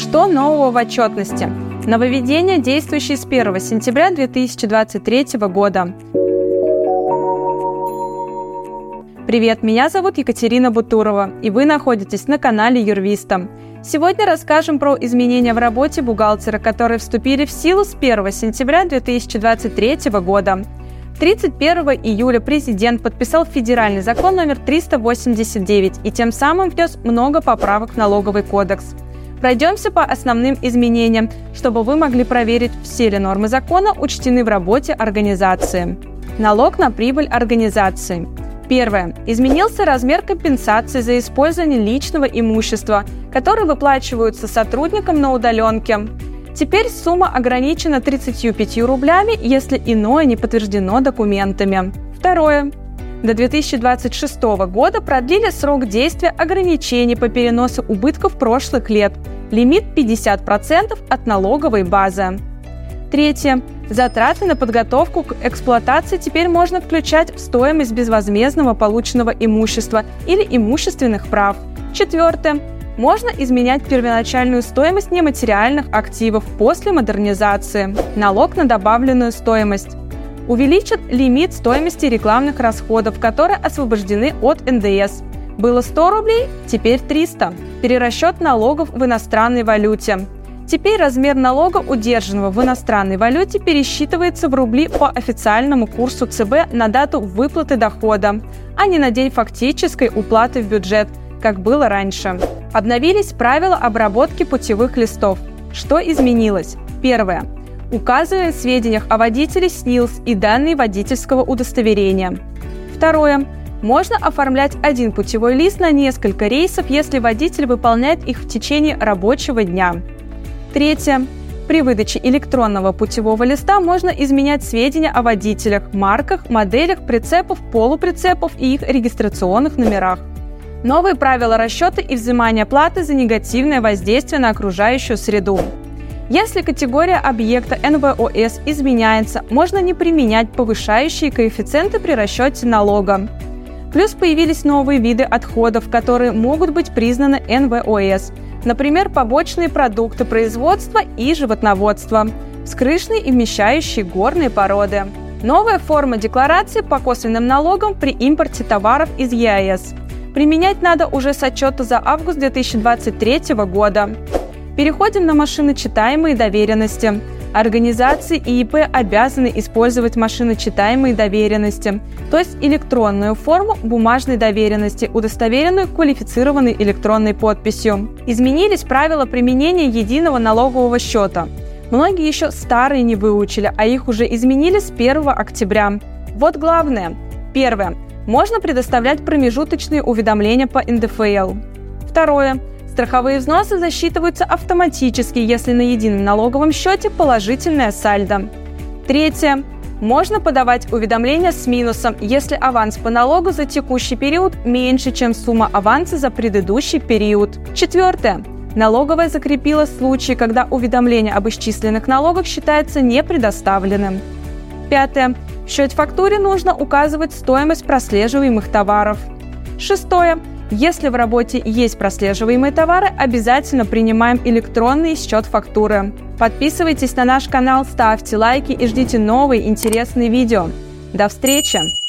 Что нового в отчетности? Нововведения, действующие с 1 сентября 2023 года. Привет, меня зовут Екатерина Бутурова, и вы находитесь на канале Юрвиста. Сегодня расскажем про изменения в работе бухгалтера, которые вступили в силу с 1 сентября 2023 года. 31 июля президент подписал федеральный закон номер 389 и тем самым внес много поправок в налоговый кодекс. Пройдемся по основным изменениям, чтобы вы могли проверить, все ли нормы закона учтены в работе организации. Налог на прибыль организации. Первое. Изменился размер компенсации за использование личного имущества, которые выплачиваются сотрудникам на удаленке. Теперь сумма ограничена 35 рублями, если иное не подтверждено документами. Второе. До 2026 года продлили срок действия ограничений по переносу убытков прошлых лет. Лимит 50% от налоговой базы. Третье. Затраты на подготовку к эксплуатации теперь можно включать в стоимость безвозмездного полученного имущества или имущественных прав. Четвертое. Можно изменять первоначальную стоимость нематериальных активов после модернизации. Налог на добавленную стоимость. Увеличат лимит стоимости рекламных расходов, которые освобождены от НДС. Было 100 рублей, теперь 300. Перерасчет налогов в иностранной валюте. Теперь размер налога, удержанного в иностранной валюте, пересчитывается в рубли по официальному курсу ЦБ на дату выплаты дохода, а не на день фактической уплаты в бюджет, как было раньше. Обновились правила обработки путевых листов. Что изменилось? Первое. Указываем в сведениях о водителе СНИЛС и данные водительского удостоверения. Второе. Можно оформлять один путевой лист на несколько рейсов, если водитель выполняет их в течение рабочего дня. Третье. При выдаче электронного путевого листа можно изменять сведения о водителях, марках, моделях, прицепов, полуприцепов и их регистрационных номерах. Новые правила расчета и взимания платы за негативное воздействие на окружающую среду. Если категория объекта НВОС изменяется, можно не применять повышающие коэффициенты при расчете налога. Плюс появились новые виды отходов, которые могут быть признаны НВОС – Например, побочные продукты производства и животноводства, скрышные и вмещающие горные породы. Новая форма декларации по косвенным налогам при импорте товаров из ЕАЭС. Применять надо уже с отчета за август 2023 года. Переходим на машиночитаемые доверенности. Организации и ИП обязаны использовать машиночитаемые доверенности, то есть электронную форму бумажной доверенности, удостоверенную квалифицированной электронной подписью. Изменились правила применения единого налогового счета. Многие еще старые не выучили, а их уже изменили с 1 октября. Вот главное. Первое. Можно предоставлять промежуточные уведомления по НДФЛ. Второе. Страховые взносы засчитываются автоматически, если на едином налоговом счете положительное сальдо. Третье. Можно подавать уведомления с минусом, если аванс по налогу за текущий период меньше, чем сумма аванса за предыдущий период. Четвертое. Налоговая закрепила случаи, когда уведомление об исчисленных налогах считается непредоставленным. Пятое. В счет-фактуре нужно указывать стоимость прослеживаемых товаров. Шестое. Если в работе есть прослеживаемые товары, обязательно принимаем электронный счет фактуры. Подписывайтесь на наш канал, ставьте лайки и ждите новые интересные видео. До встречи!